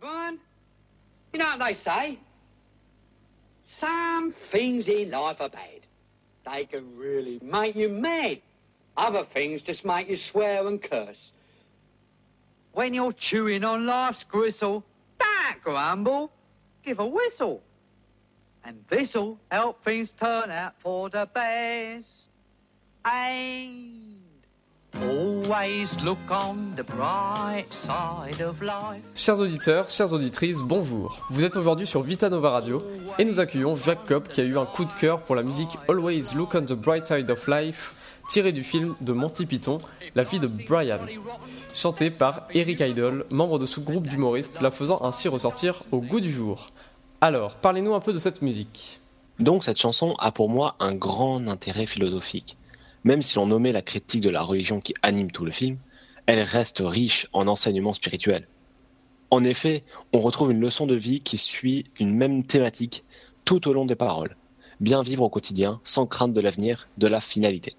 Brian, you know what they say? Some things in life are bad. They can really make you mad. Other things just make you swear and curse. When you're chewing on life's gristle, don't grumble, give a whistle. And this'll help things turn out for the best. And always look on the bright side of life. Chers auditeurs, chères auditrices, bonjour. Vous êtes aujourd'hui sur Vita Nova Radio et nous accueillons Jacques Cobb qui a eu un coup de cœur pour la musique Always Look on the Bright Side of Life tirée du film de Monty Python, La vie de Brian, chantée par Eric Idle, membre de ce groupe d'humoristes, la faisant ainsi ressortir au goût du jour. Alors, parlez-nous un peu de cette musique. Donc cette chanson a pour moi un grand intérêt philosophique. Même si l'on nommait la critique de la religion qui anime tout le film, elle reste riche en enseignements spirituels. En effet, on retrouve une leçon de vie qui suit une même thématique tout au long des paroles. Bien vivre au quotidien sans crainte de l'avenir, de la finalité.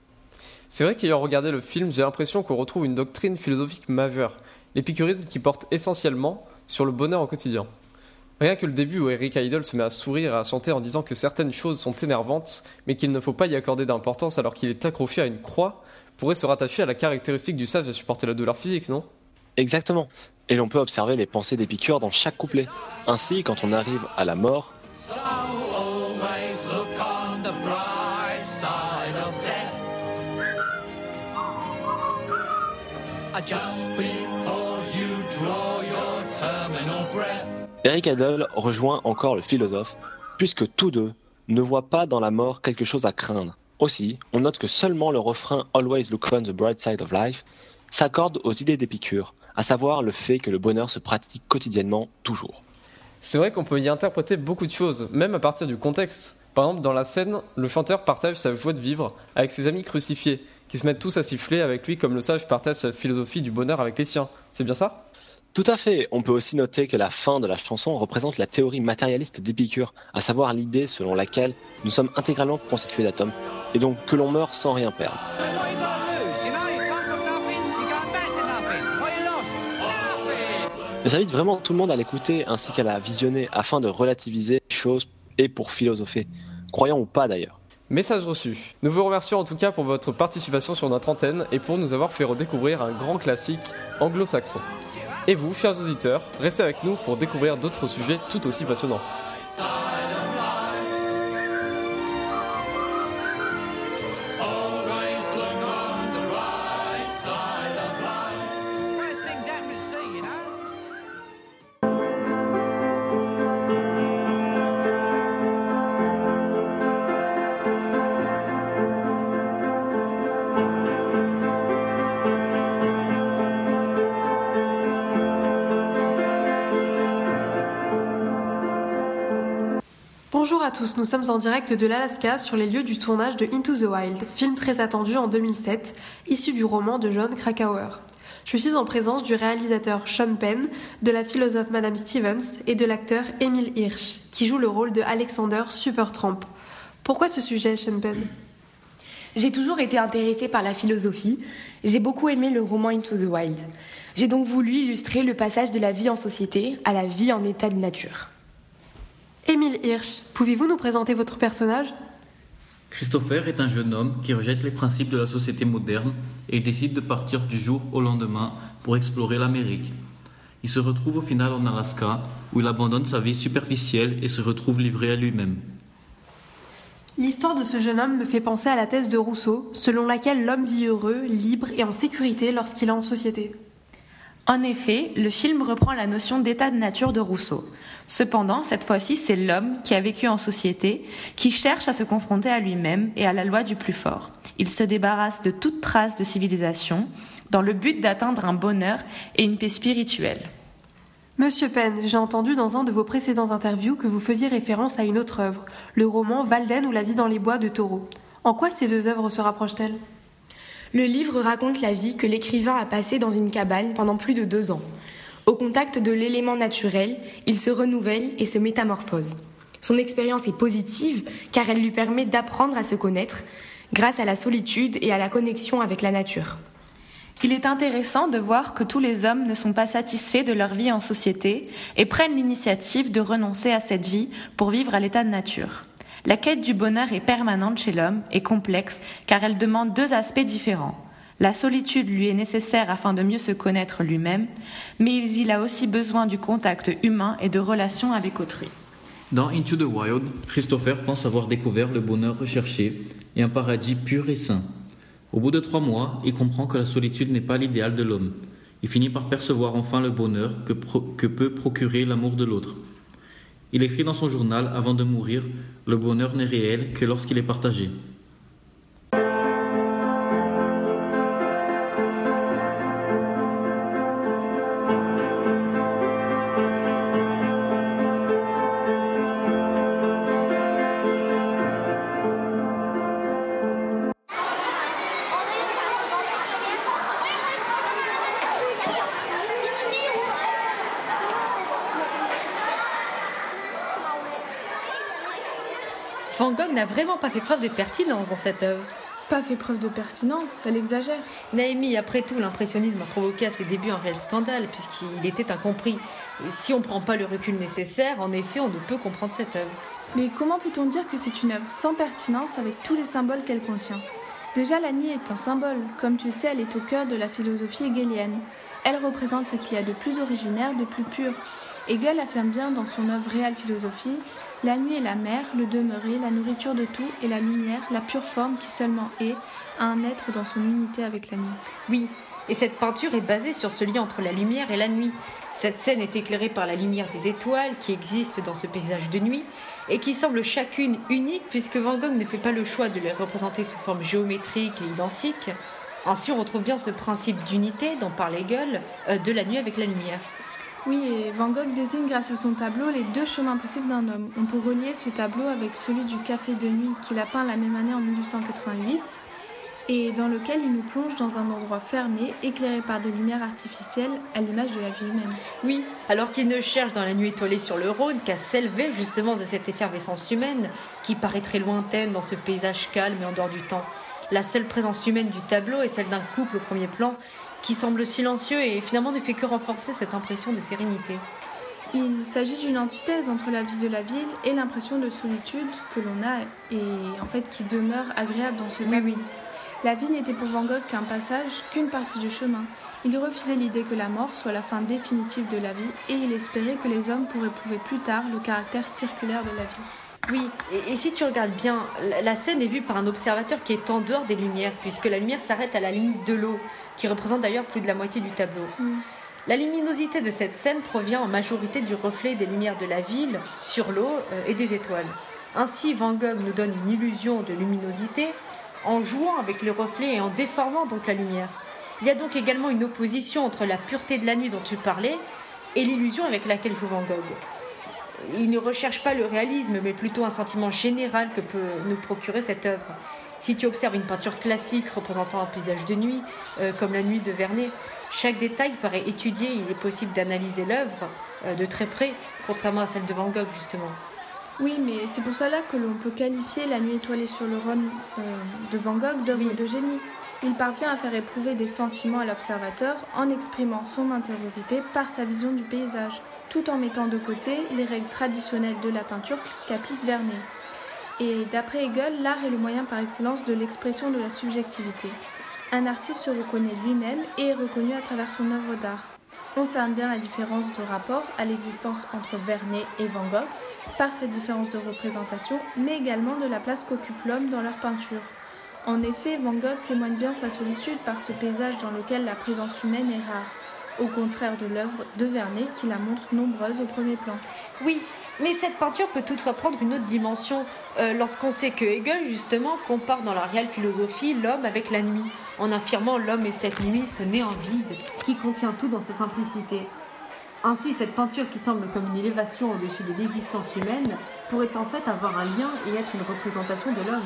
C'est vrai qu'ayant regardé le film, j'ai l'impression qu'on retrouve une doctrine philosophique majeure, l'épicurisme qui porte essentiellement sur le bonheur au quotidien. Rien que le début où Eric Idle se met à sourire et à chanter en disant que certaines choses sont énervantes, mais qu'il ne faut pas y accorder d'importance alors qu'il est accroché à une croix, pourrait se rattacher à la caractéristique du sage à supporter la douleur physique, non? Exactement. Et l'on peut observer les pensées d'Épicure dans chaque couplet. Ainsi, quand on arrive à la mort, So always look on the bright side of death. Just before you draw your terminal breath. Eric Idle rejoint encore le philosophe, puisque tous deux ne voient pas dans la mort quelque chose à craindre. Aussi, on note que seulement le refrain Always look on the bright side of life s'accorde aux idées d'Épicure, à savoir le fait que le bonheur se pratique quotidiennement toujours. C'est vrai qu'on peut y interpréter beaucoup de choses, même à partir du contexte. Par exemple, dans la scène, le chanteur partage sa joie de vivre avec ses amis crucifiés, qui se mettent tous à siffler avec lui comme le sage partage sa philosophie du bonheur avec les siens. C'est bien ça? Tout à fait, on peut aussi noter que la fin de la chanson représente la théorie matérialiste d'Épicure, à savoir l'idée selon laquelle nous sommes intégralement constitués d'atomes, et donc que l'on meurt sans rien perdre. J'invite vraiment tout le monde à l'écouter ainsi qu'à la visionner afin de relativiser les choses et pour philosopher, croyant ou pas d'ailleurs. Message reçu. Nous vous remercions en tout cas pour votre participation sur notre antenne et pour nous avoir fait redécouvrir un grand classique anglo-saxon. Et vous, chers auditeurs, restez avec nous pour découvrir d'autres sujets tout aussi passionnants. Bonjour à tous, nous sommes en direct de l'Alaska sur les lieux du tournage de Into the Wild, film très attendu en 2007, issu du roman de John Krakauer. Je suis en présence du réalisateur Sean Penn, de la philosophe Madame Stevens et de l'acteur Emile Hirsch, qui joue le rôle de Alexander Supertramp. Pourquoi ce sujet, Sean Penn? J'ai toujours été intéressée par la philosophie. J'ai beaucoup aimé le roman Into the Wild. J'ai donc voulu illustrer le passage de la vie en société à la vie en état de nature. Emile Hirsch, pouvez-vous nous présenter votre personnage? Christopher est un jeune homme qui rejette les principes de la société moderne et décide de partir du jour au lendemain pour explorer l'Amérique. Il se retrouve au final en Alaska où il abandonne sa vie superficielle et se retrouve livré à lui-même. L'histoire de ce jeune homme me fait penser à la thèse de Rousseau, selon laquelle l'homme vit heureux, libre et en sécurité lorsqu'il est en société. En effet, le film reprend la notion d'état de nature de Rousseau. Cependant, cette fois-ci, c'est l'homme qui a vécu en société, qui cherche à se confronter à lui-même et à la loi du plus fort. Il se débarrasse de toute trace de civilisation dans le but d'atteindre un bonheur et une paix spirituelle. Monsieur Penn, j'ai entendu dans un de vos précédents interviews que vous faisiez référence à une autre œuvre, le roman Valden ou la vie dans les bois de Taureau. En quoi ces deux œuvres se rapprochent-elles? Le livre raconte la vie que l'écrivain a passée dans une cabane pendant plus de deux ans. Au contact de l'élément naturel, il se renouvelle et se métamorphose. Son expérience est positive car elle lui permet d'apprendre à se connaître grâce à la solitude et à la connexion avec la nature. Il est intéressant de voir que tous les hommes ne sont pas satisfaits de leur vie en société et prennent l'initiative de renoncer à cette vie pour vivre à l'état de nature. La quête du bonheur est permanente chez l'homme et complexe car elle demande deux aspects différents. La solitude lui est nécessaire afin de mieux se connaître lui-même, mais il a aussi besoin du contact humain et de relations avec autrui. Dans Into the Wild, Christopher pense avoir découvert le bonheur recherché et un paradis pur et sain. Au bout de trois mois, il comprend que la solitude n'est pas l'idéal de l'homme. Il finit par percevoir enfin le bonheur que, que peut procurer l'amour de l'autre. Il écrit dans son journal avant de mourir Le bonheur n'est réel que lorsqu'il est partagé. Van Gogh n'a vraiment pas fait preuve de pertinence dans cette œuvre. Pas fait preuve de pertinence, elle exagère. Naomi, après tout, l'impressionnisme a provoqué à ses débuts un réel scandale, puisqu'il était incompris. Et si on ne prend pas le recul nécessaire, en effet, on ne peut comprendre cette œuvre. Mais comment peut-on dire que c'est une œuvre sans pertinence avec tous les symboles qu'elle contient? Déjà, la nuit est un symbole. Comme tu sais, elle est au cœur de la philosophie hegelienne. Elle représente ce qu'il y a de plus originaire, de plus pur. Hegel affirme bien dans son œuvre Réelle philosophie la nuit est la mer, le demeurer, la nourriture de tout, et la lumière, la pure forme qui seulement est, un être dans son unité avec la nuit. Oui, et cette peinture est basée sur ce lien entre la lumière et la nuit. Cette scène est éclairée par la lumière des étoiles qui existent dans ce paysage de nuit et qui semblent chacune unique puisque Van Gogh ne fait pas le choix de les représenter sous forme géométrique et identique. Ainsi, on retrouve bien ce principe d'unité dont parle Hegel euh, de la nuit avec la lumière. Oui, et Van Gogh désigne grâce à son tableau les deux chemins possibles d'un homme. On peut relier ce tableau avec celui du café de nuit qu'il a peint la même année en 1888 et dans lequel il nous plonge dans un endroit fermé, éclairé par des lumières artificielles, à l'image de la vie humaine. Oui, alors qu'il ne cherche dans la nuit étoilée sur le Rhône qu'à s'élever justement de cette effervescence humaine qui paraît très lointaine dans ce paysage calme et en dehors du temps. La seule présence humaine du tableau est celle d'un couple au premier plan qui semble silencieux et finalement ne fait que renforcer cette impression de sérénité. Il s'agit d'une antithèse entre la vie de la ville et l'impression de solitude que l'on a et en fait qui demeure agréable dans ce. Oui, oui. La vie n'était pour Van Gogh qu'un passage, qu'une partie du chemin. Il refusait l'idée que la mort soit la fin définitive de la vie et il espérait que les hommes pourraient prouver plus tard le caractère circulaire de la vie. Oui, et, et si tu regardes bien, la, la scène est vue par un observateur qui est en dehors des lumières, puisque la lumière s'arrête à la limite de l'eau, qui représente d'ailleurs plus de la moitié du tableau. Mm. La luminosité de cette scène provient en majorité du reflet des lumières de la ville sur l'eau euh, et des étoiles. Ainsi, Van Gogh nous donne une illusion de luminosité en jouant avec les reflets et en déformant donc la lumière. Il y a donc également une opposition entre la pureté de la nuit dont tu parlais et l'illusion avec laquelle joue Van Gogh. Il ne recherche pas le réalisme, mais plutôt un sentiment général que peut nous procurer cette œuvre. Si tu observes une peinture classique représentant un paysage de nuit, euh, comme la nuit de Vernet, chaque détail paraît étudié, il est possible d'analyser l'œuvre euh, de très près, contrairement à celle de Van Gogh justement. Oui, mais c'est pour cela que l'on peut qualifier La nuit étoilée sur le Rhône euh, de Van Gogh d'œuvre de génie. Il parvient à faire éprouver des sentiments à l'observateur en exprimant son intériorité par sa vision du paysage, tout en mettant de côté les règles traditionnelles de la peinture qu'applique Vernet. Et d'après Hegel, l'art est le moyen par excellence de l'expression de la subjectivité. Un artiste se reconnaît lui-même et est reconnu à travers son œuvre d'art. On cerne bien la différence de rapport à l'existence entre Vernet et Van Gogh par cette différence de représentation, mais également de la place qu'occupe l'homme dans leur peinture. En effet, Van Gogh témoigne bien sa solitude par ce paysage dans lequel la présence humaine est rare, au contraire de l'œuvre de Vernet qui la montre nombreuse au premier plan. Oui, mais cette peinture peut toutefois prendre une autre dimension euh, lorsqu'on sait que Hegel, justement, compare dans la réelle philosophie l'homme avec la nuit, en affirmant l'homme et cette nuit, ce néant vide qui contient tout dans sa simplicité. Ainsi, cette peinture qui semble comme une élévation au-dessus de l'existence humaine pourrait en fait avoir un lien et être une représentation de l'homme.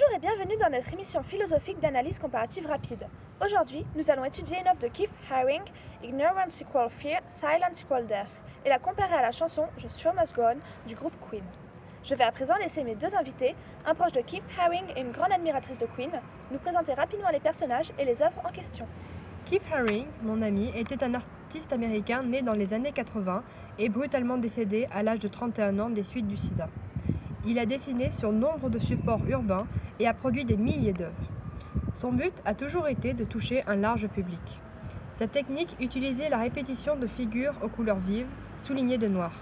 Bonjour et bienvenue dans notre émission philosophique d'analyse comparative rapide. Aujourd'hui, nous allons étudier une œuvre de Keith Haring, Ignorance equal fear, silence equal death, et la comparer à la chanson The Show Must Go On du groupe Queen. Je vais à présent laisser mes deux invités, un proche de Keith Haring et une grande admiratrice de Queen, nous présenter rapidement les personnages et les œuvres en question. Keith Haring, mon ami, était un artiste américain né dans les années 80 et brutalement décédé à l'âge de 31 ans des suites du sida. Il a dessiné sur nombre de supports urbains et a produit des milliers d'œuvres. Son but a toujours été de toucher un large public. Sa technique utilisait la répétition de figures aux couleurs vives, soulignées de noir.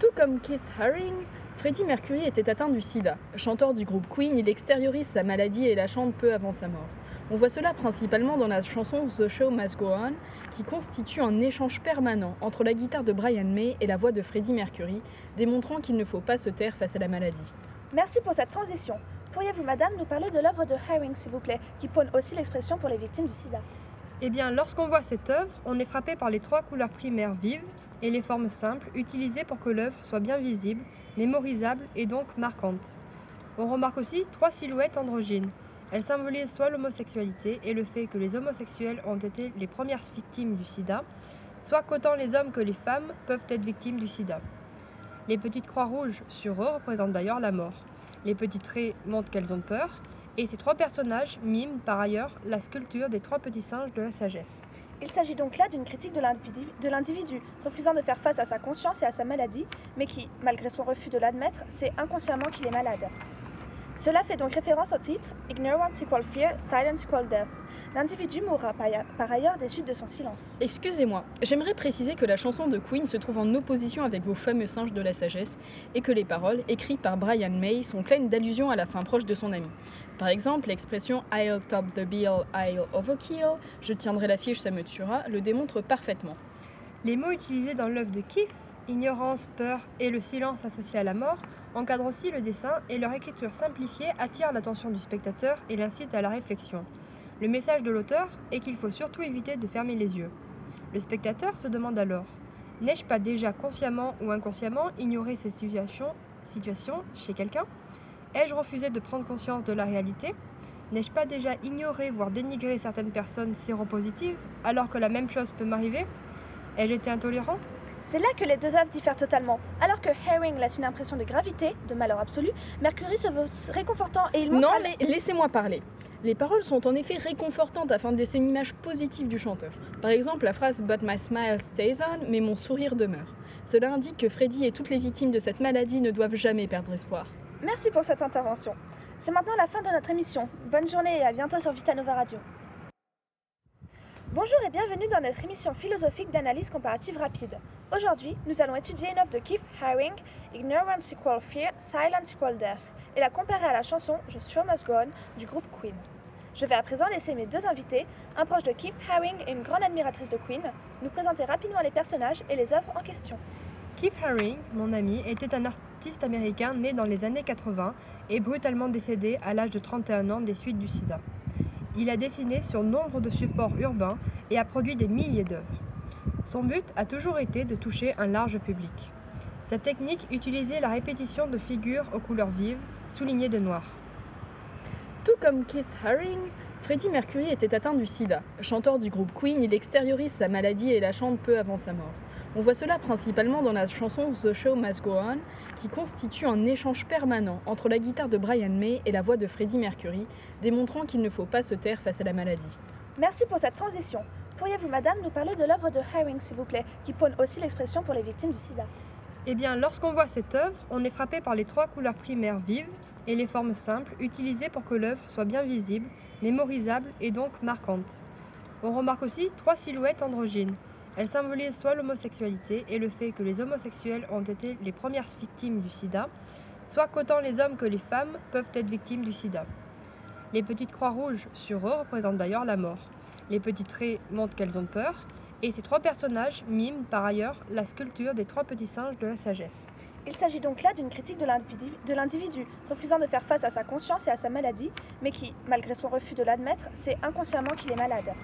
Tout comme Keith Haring, Freddie Mercury était atteint du sida. Chanteur du groupe Queen, il extériorise sa maladie et la chante peu avant sa mort. On voit cela principalement dans la chanson The Show Must Go On, qui constitue un échange permanent entre la guitare de Brian May et la voix de Freddie Mercury, démontrant qu'il ne faut pas se taire face à la maladie. Merci pour cette transition. Pourriez-vous, madame, nous parler de l'œuvre de Haring, s'il vous plaît, qui prône aussi l'expression pour les victimes du sida? Eh bien, lorsqu'on voit cette œuvre, on est frappé par les trois couleurs primaires vives et les formes simples utilisées pour que l'œuvre soit bien visible, mémorisable et donc marquante. On remarque aussi trois silhouettes androgynes. Elles symbolisent soit l'homosexualité et le fait que les homosexuels ont été les premières victimes du sida, soit qu'autant les hommes que les femmes peuvent être victimes du sida. Les petites croix rouges sur eux représentent d'ailleurs la mort. Les petits traits montrent qu'elles ont peur, et ces trois personnages miment par ailleurs la sculpture des trois petits singes de la sagesse. Il s'agit donc là d'une critique de l'individu, refusant de faire face à sa conscience et à sa maladie, mais qui, malgré son refus de l'admettre, sait inconsciemment qu'il est malade. Cela fait donc référence au titre Ignorance equal fear, silence equal death. L'individu mourra par par ailleurs des suites de son silence. Excusez-moi, j'aimerais préciser que la chanson de Queen se trouve en opposition avec vos fameux singes de la sagesse et que les paroles, écrites par Brian May, sont pleines d'allusions à la fin proche de son ami. Par exemple, l'expression I'll top the bill, I'll overkill, je tiendrai l'affiche, ça me tuera, le démontre parfaitement. Les mots utilisés dans l'œuvre de Keith, ignorance, peur et le silence associé à la mort, encadrent aussi le dessin et leur écriture simplifiée attire l'attention du spectateur et l'incite à la réflexion. Le message de l'auteur est qu'il faut surtout éviter de fermer les yeux. Le spectateur se demande alors N'ai-je pas déjà consciemment ou inconsciemment ignoré ces situations, situations chez quelqu'un? Ai-je refusé de prendre conscience de la réalité? N'ai-je pas déjà ignoré, voire dénigré certaines personnes séropositives, alors que la même chose peut m'arriver? Ai-je été intolérant? C'est là que les deux œuvres diffèrent totalement. Alors que Haring laisse une impression de gravité, de malheur absolu, Mercury se veut réconfortant et il montre... Non, à- mais laissez-moi parler. Les paroles sont en effet réconfortantes afin de laisser une image positive du chanteur. Par exemple, la phrase But my smile stays on, mais mon sourire demeure. Cela indique que Freddy et toutes les victimes de cette maladie ne doivent jamais perdre espoir. Merci pour cette intervention. C'est maintenant la fin de notre émission. Bonne journée et à bientôt sur Vitanova Radio. Bonjour et bienvenue dans notre émission philosophique d'analyse comparative rapide. Aujourd'hui, nous allons étudier une œuvre de Keith Haring, Ignorance equal fear, silence equal death, et la comparer à la chanson The Show Must Go On du groupe Queen. Je vais à présent laisser mes deux invités, un proche de Keith Haring et une grande admiratrice de Queen, nous présenter rapidement les personnages et les œuvres en question. Keith Haring, mon ami, était un artiste américain né dans les années 80 et brutalement décédé à l'âge de 31 ans des suites du sida. Il a dessiné sur nombre de supports urbains et a produit des milliers d'œuvres. Son but a toujours été de toucher un large public. Sa technique utilisait la répétition de figures aux couleurs vives, soulignées de noir. Tout comme Keith Haring, Freddie Mercury était atteint du sida. Chanteur du groupe Queen, il extériorise sa maladie et la chante peu avant sa mort. On voit cela principalement dans la chanson The Show Must Go On, qui constitue un échange permanent entre la guitare de Brian May et la voix de Freddie Mercury, démontrant qu'il ne faut pas se taire face à la maladie. Merci pour cette transition. Pourriez-vous, madame, nous parler de l'œuvre de Haring, s'il vous plaît, qui prône aussi l'expression pour les victimes du sida? Eh bien, lorsqu'on voit cette œuvre, on est frappé par les trois couleurs primaires vives et les formes simples utilisées pour que l'œuvre soit bien visible, mémorisable et donc marquante. On remarque aussi trois silhouettes androgynes. Elles symbolisent soit l'homosexualité et le fait que les homosexuels ont été les premières victimes du sida, soit qu'autant les hommes que les femmes peuvent être victimes du sida. Les petites croix rouges sur eux représentent d'ailleurs la mort. Les petits traits montrent qu'elles ont peur, et ces trois personnages miment par ailleurs la sculpture des trois petits singes de la sagesse. Il s'agit donc là d'une critique de l'individu, refusant de faire face à sa conscience et à sa maladie, mais qui, malgré son refus de l'admettre, sait inconsciemment qu'il est malade.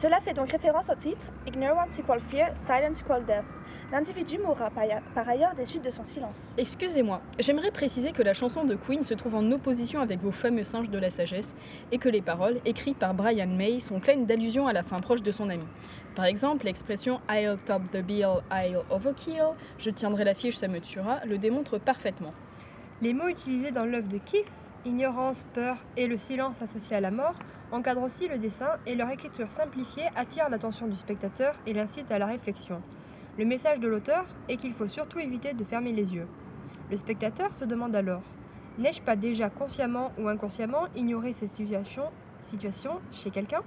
Cela fait donc référence au titre Ignorance equal fear, silence equal death. L'individu mourra par ailleurs des suites de son silence. Excusez-moi, j'aimerais préciser que la chanson de Queen se trouve en opposition avec vos fameux singes de la sagesse et que les paroles, écrites par Brian May, sont pleines d'allusions à la fin proche de son ami. Par exemple, l'expression I'll top the bill, I'll overkill, je tiendrai la fiche, ça me tuera, le démontre parfaitement. Les mots utilisés dans l'œuvre de Keith, ignorance, peur et le silence associé à la mort, encadrent aussi le dessin et leur écriture simplifiée attire l'attention du spectateur et l'incite à la réflexion. Le message de l'auteur est qu'il faut surtout éviter de fermer les yeux. Le spectateur se demande alors N'ai-je pas déjà consciemment ou inconsciemment ignoré cette situation, situation chez quelqu'un?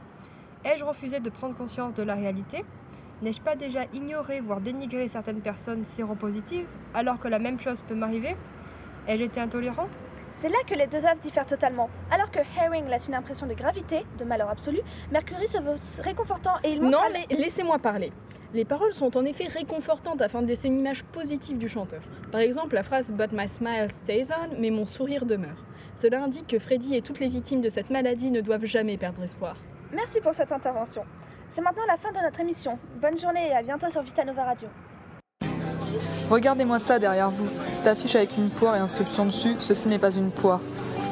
Ai-je refusé de prendre conscience de la réalité? N'ai-je pas déjà ignoré, voire dénigré certaines personnes séropositives, alors que la même chose peut m'arriver? Ai-je été intolérant? C'est là que les deux œuvres diffèrent totalement. Alors que Herring laisse une impression de gravité, de malheur absolu, Mercury se veut réconfortant et il montre... Non, mais laissez-moi parler. Les paroles sont en effet réconfortantes afin de laisser une image positive du chanteur. Par exemple, la phrase But my smile stays on, mais mon sourire demeure. Cela indique que Freddy et toutes les victimes de cette maladie ne doivent jamais perdre espoir. Merci pour cette intervention. C'est maintenant la fin de notre émission. Bonne journée et à bientôt sur Vitanova Radio. Regardez-moi ça derrière vous. Cette affiche avec une poire et inscription dessus, ceci n'est pas une poire.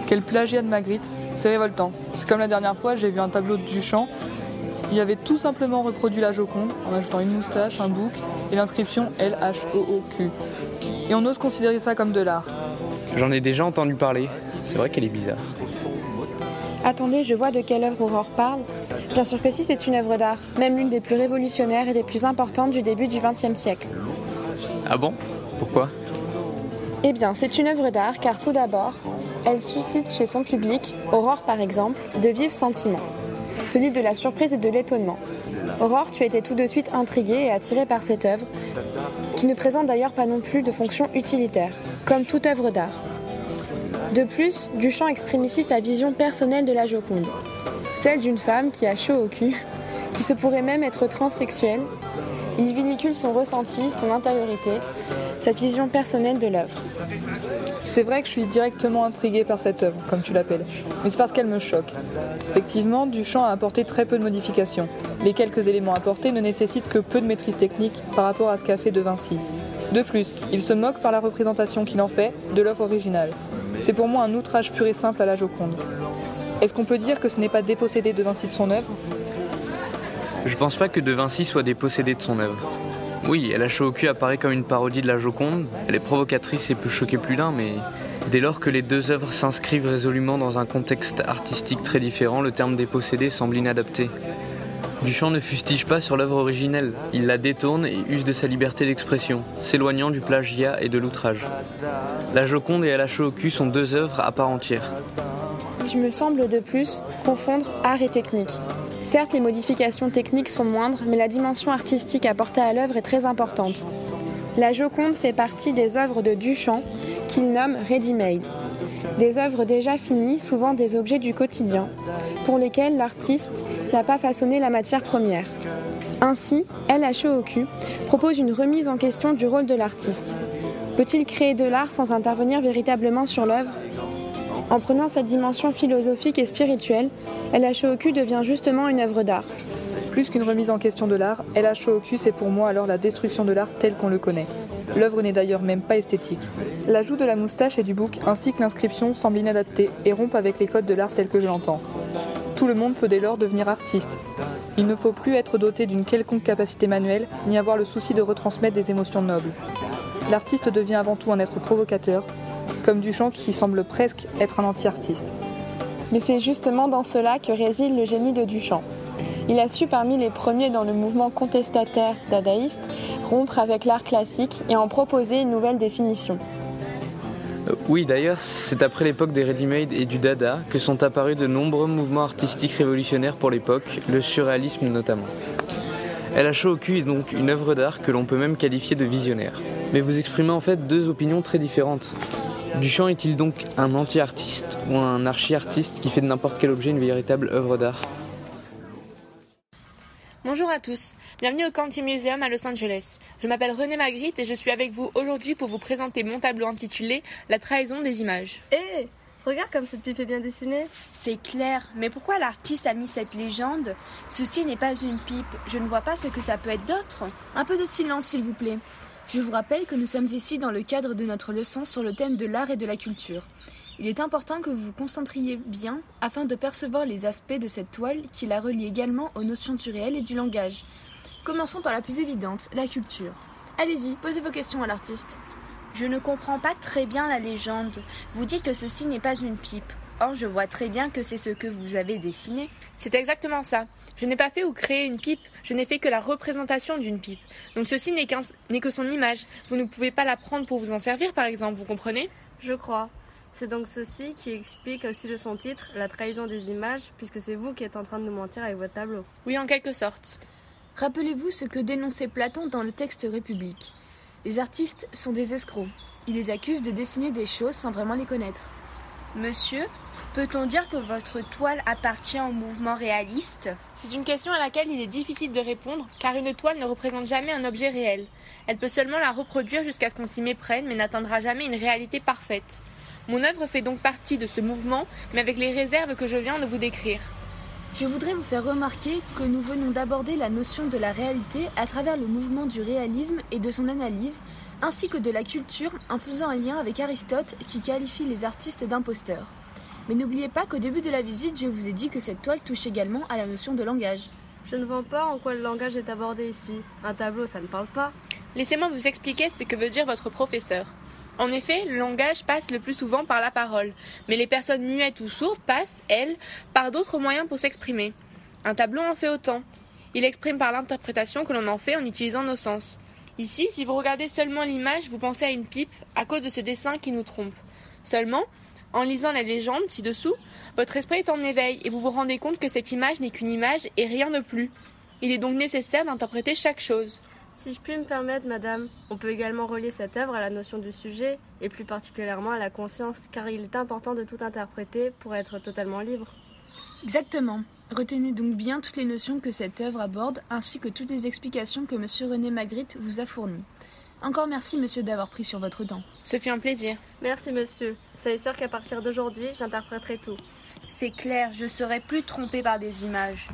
Quel plagiat de Magritte. C'est révoltant. C'est comme la dernière fois, j'ai vu un tableau de Duchamp il avait tout simplement reproduit la Joconde en ajoutant une moustache, un bouc et l'inscription L-H-O-O-Q. Et on ose considérer ça comme de l'art. J'en ai déjà entendu parler. C'est vrai qu'elle est bizarre. Attendez, je vois de quelle œuvre Aurore parle. Bien sûr que si, c'est une œuvre d'art, même l'une des plus révolutionnaires et des plus importantes du début du XXe siècle. Ah bon? Pourquoi? Eh bien, c'est une œuvre d'art car tout d'abord, elle suscite chez son public, Aurore par exemple, de vifs sentiments celui de la surprise et de l'étonnement. Aurore, tu étais tout de suite intriguée et attirée par cette œuvre, qui ne présente d'ailleurs pas non plus de fonction utilitaire, comme toute œuvre d'art. De plus, Duchamp exprime ici sa vision personnelle de la Joconde, celle d'une femme qui a chaud au cul, qui se pourrait même être transsexuelle. Il véhicule son ressenti, son intériorité, sa vision personnelle de l'œuvre. C'est vrai que je suis directement intriguée par cette œuvre, comme tu l'appelles, mais c'est parce qu'elle me choque. Effectivement, Duchamp a apporté très peu de modifications. Les quelques éléments apportés ne nécessitent que peu de maîtrise technique par rapport à ce qu'a fait De Vinci. De plus, il se moque par la représentation qu'il en fait de l'œuvre originale. C'est pour moi un outrage pur et simple à la Joconde. Est-ce qu'on peut dire que ce n'est pas dépossédé De Vinci de son œuvre? Je pense pas que De Vinci soit dépossédé de son œuvre. Oui, Elle apparaît comme une parodie de la Joconde. Elle est provocatrice et peut choquer plus d'un, mais dès lors que les deux œuvres s'inscrivent résolument dans un contexte artistique très différent, le terme dépossédé semble inadapté. Duchamp ne fustige pas sur l'œuvre originelle, il la détourne et use de sa liberté d'expression, s'éloignant du plagiat et de l'outrage. La Joconde et Elle a sont deux œuvres à part entière. Tu me sembles de plus confondre art et technique. Certes, les modifications techniques sont moindres, mais la dimension artistique apportée à l'œuvre est très importante. La Joconde fait partie des œuvres de Duchamp, qu'il nomme ready-made. Des œuvres déjà finies, souvent des objets du quotidien, pour lesquels l'artiste n'a pas façonné la matière première. Ainsi, LHOQ propose une remise en question du rôle de l'artiste. Peut-il créer de l'art sans intervenir véritablement sur l'œuvre? En prenant cette dimension philosophique et spirituelle, LHOQ devient justement une œuvre d'art. Plus qu'une remise en question de l'art, LHOQ c'est pour moi alors la destruction de l'art tel qu'on le connaît. L'œuvre n'est d'ailleurs même pas esthétique. L'ajout de la moustache et du bouc ainsi que l'inscription semblent inadaptés et rompent avec les codes de l'art tel que je l'entends. Tout le monde peut dès lors devenir artiste. Il ne faut plus être doté d'une quelconque capacité manuelle, ni avoir le souci de retransmettre des émotions nobles. L'artiste devient avant tout un être provocateur, comme Duchamp qui semble presque être un anti-artiste. Mais c'est justement dans cela que réside le génie de Duchamp. Il a su parmi les premiers dans le mouvement contestataire dadaïste rompre avec l'art classique et en proposer une nouvelle définition. Euh, oui, d'ailleurs, c'est après l'époque des ready-made et du dada que sont apparus de nombreux mouvements artistiques révolutionnaires pour l'époque, le surréalisme notamment. Elle a chaud au cul est donc une œuvre d'art que l'on peut même qualifier de visionnaire. Mais vous exprimez en fait deux opinions très différentes. Duchamp est-il donc un anti-artiste ou un archi-artiste qui fait de n'importe quel objet une véritable œuvre d'art? Bonjour à tous, bienvenue au Canty Museum à Los Angeles. Je m'appelle René Magritte et je suis avec vous aujourd'hui pour vous présenter mon tableau intitulé La trahison des images. Hé Regarde comme cette pipe est bien dessinée. C'est clair, mais pourquoi l'artiste a mis cette légende? Ceci n'est pas une pipe, je ne vois pas ce que ça peut être d'autre. Un peu de silence, s'il vous plaît. Je vous rappelle que nous sommes ici dans le cadre de notre leçon sur le thème de l'art et de la culture. Il est important que vous vous concentriez bien afin de percevoir les aspects de cette toile qui la relie également aux notions du réel et du langage. Commençons par la plus évidente, la culture. Allez-y, posez vos questions à l'artiste. Je ne comprends pas très bien la légende. Vous dites que ceci n'est pas une pipe. Or, je vois très bien que c'est ce que vous avez dessiné. C'est exactement ça. Je n'ai pas fait ou créé une pipe, je n'ai fait que la représentation d'une pipe. Donc ceci n'est que son image. Vous ne pouvez pas la prendre pour vous en servir, par exemple, vous comprenez? Je crois. C'est donc ceci qui explique aussi le son titre, la trahison des images, puisque c'est vous qui êtes en train de nous mentir avec votre tableau. Oui, en quelque sorte. Rappelez-vous ce que dénonçait Platon dans le texte République. Les artistes sont des escrocs. Il les accuse de dessiner des choses sans vraiment les connaître. Monsieur, peut-on dire que votre toile appartient au mouvement réaliste? C'est une question à laquelle il est difficile de répondre, car une toile ne représente jamais un objet réel. Elle peut seulement la reproduire jusqu'à ce qu'on s'y méprenne, mais n'atteindra jamais une réalité parfaite. Mon œuvre fait donc partie de ce mouvement, mais avec les réserves que je viens de vous décrire. Je voudrais vous faire remarquer que nous venons d'aborder la notion de la réalité à travers le mouvement du réalisme et de son analyse, ainsi que de la culture en faisant un lien avec Aristote qui qualifie les artistes d'imposteurs. Mais n'oubliez pas qu'au début de la visite, je vous ai dit que cette toile touche également à la notion de langage. Je ne vois pas en quoi le langage est abordé ici. Un tableau, ça ne parle pas. Laissez-moi vous expliquer ce que veut dire votre professeur. En effet, le langage passe le plus souvent par la parole, mais les personnes muettes ou sourdes passent, elles, par d'autres moyens pour s'exprimer. Un tableau en fait autant. Il exprime par l'interprétation que l'on en fait en utilisant nos sens. Ici, si vous regardez seulement l'image, vous pensez à une pipe à cause de ce dessin qui nous trompe. Seulement, en lisant la légende ci-dessous, votre esprit est en éveil et vous vous rendez compte que cette image n'est qu'une image et rien de plus. Il est donc nécessaire d'interpréter chaque chose. Si je puis me permettre, madame, on peut également relier cette œuvre à la notion du sujet, et plus particulièrement à la conscience, car il est important de tout interpréter pour être totalement libre. Exactement. Retenez donc bien toutes les notions que cette œuvre aborde, ainsi que toutes les explications que M. René Magritte vous a fournies. Encore merci, monsieur, d'avoir pris sur votre temps. Ce fut un plaisir. Merci, monsieur. Soyez sûr qu'à partir d'aujourd'hui, j'interpréterai tout. C'est clair, je serai plus trompée par des images.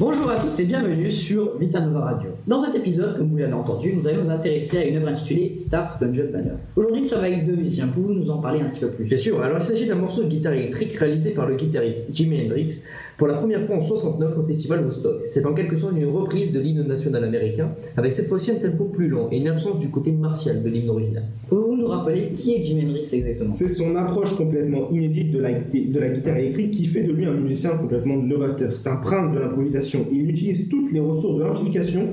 Bonjour à tous et bienvenue sur Vita Nova Radio. Dans cet épisode, comme vous l'avez entendu, nous allons nous intéresser à une œuvre intitulée Star Spongeon Banner. Aujourd'hui, nous sommes avec deux musiciens. Pouvez-vous nous en parler un petit peu plus? Bien sûr, alors il s'agit d'un morceau de guitare électrique réalisé par le guitariste Jimi Hendrix pour la première fois en 69 au festival Woodstock. C'est en quelque sorte une reprise de l'hymne national américain, avec cette fois-ci un tempo plus lent et une absence du côté martial de l'hymne original. Pouvez-vous qui est Jimi Hendrix exactement C'est son approche complètement inédite de la, de la guitare électrique qui fait de lui un musicien complètement novateur. C'est un prince de l'improvisation. Il utilise toutes les ressources de l'amplification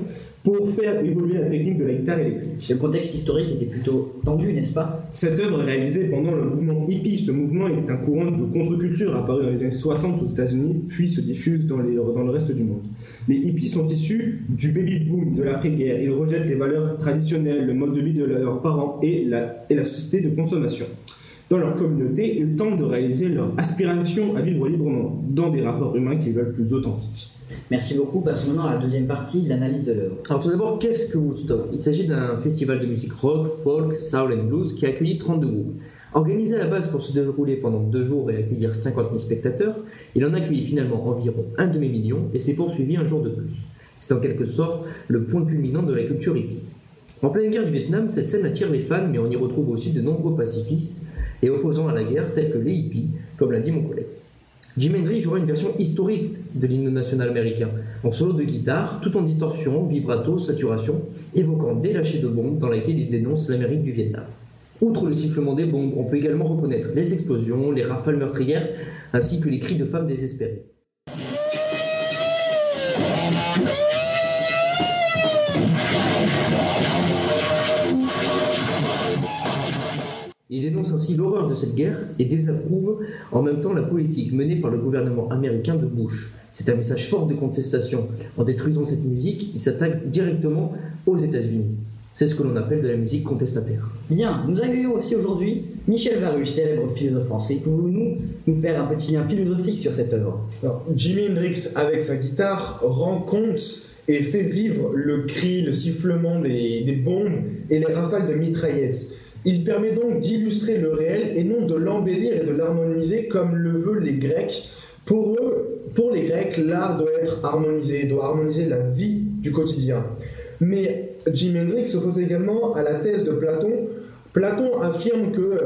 pour faire évoluer la technique de la guitare électrique. Le contexte historique était plutôt tendu, n'est-ce pas? Cette œuvre est réalisée pendant le mouvement hippie. Ce mouvement est un courant de contre-culture apparu dans les années 60 aux États-Unis, puis se diffuse dans, les, dans le reste du monde. Les hippies sont issus du baby-boom, de l'après-guerre. Ils rejettent les valeurs traditionnelles, le mode de vie de leurs parents et la, et la société de consommation. Dans leur communauté, ils tentent de réaliser leur aspiration à vivre librement, dans des rapports humains qu'ils veulent plus authentiques. Merci beaucoup. Passons maintenant à la deuxième partie, l'analyse de l'œuvre. Alors tout d'abord, qu'est-ce que Woodstock? Il s'agit d'un festival de musique rock, folk, soul and blues qui a accueilli 32 groupes. Organisé à la base pour se dérouler pendant deux jours et accueillir 50 000 spectateurs, il en a accueilli finalement environ un demi-million et s'est poursuivi un jour de plus. C'est en quelque sorte le point culminant de la culture hippie. En pleine guerre du Vietnam, cette scène attire les fans, mais on y retrouve aussi de nombreux pacifistes et opposants à la guerre, tels que les hippies, comme l'a dit mon collègue. Jim Hendrix jouera une version historique de l'hymne national américain, en solo de guitare, tout en distorsion, vibrato, saturation, évoquant des lâchers de bombes dans lesquels il dénonce l'Amérique du Vietnam. Outre le sifflement des bombes, on peut également reconnaître les explosions, les rafales meurtrières, ainsi que les cris de femmes désespérées. Dénonce ainsi l'horreur de cette guerre et désapprouve en même temps la politique menée par le gouvernement américain de Bush. C'est un message fort de contestation. En détruisant cette musique, il s'attaque directement aux États-Unis. C'est ce que l'on appelle de la musique contestataire. Bien, nous accueillons aussi aujourd'hui Michel Varus, célèbre philosophe français. Pouvez-vous nous faire un petit lien philosophique sur cette œuvre? Alors, Jimi Hendrix, avec sa guitare, rend compte et fait vivre le cri, le sifflement des, des bombes et les rafales de mitraillettes. Il permet donc d'illustrer le réel et non de l'embellir et de l'harmoniser comme le veulent les Grecs. Pour eux, pour les Grecs, l'art doit être harmonisé, doit harmoniser la vie du quotidien. Mais Jimi Hendrix s'oppose également à la thèse de Platon. Platon affirme que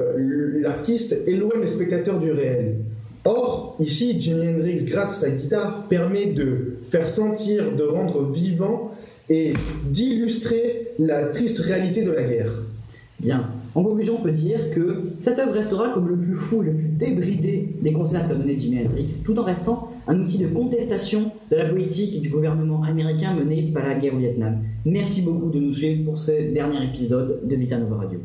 l'artiste éloigne le spectateur du réel. Or, ici, Jimi Hendrix, grâce à sa guitare, permet de faire sentir, de rendre vivant et d'illustrer la triste réalité de la guerre. Bien. En conclusion, on peut dire que cette œuvre restera comme le plus fou le plus débridé des concerts qu'a donné Jimi Hendrix, tout en restant un outil de contestation de la politique du gouvernement américain mené par la guerre au Vietnam. Merci beaucoup de nous suivre pour ce dernier épisode de Vita Nova Radio.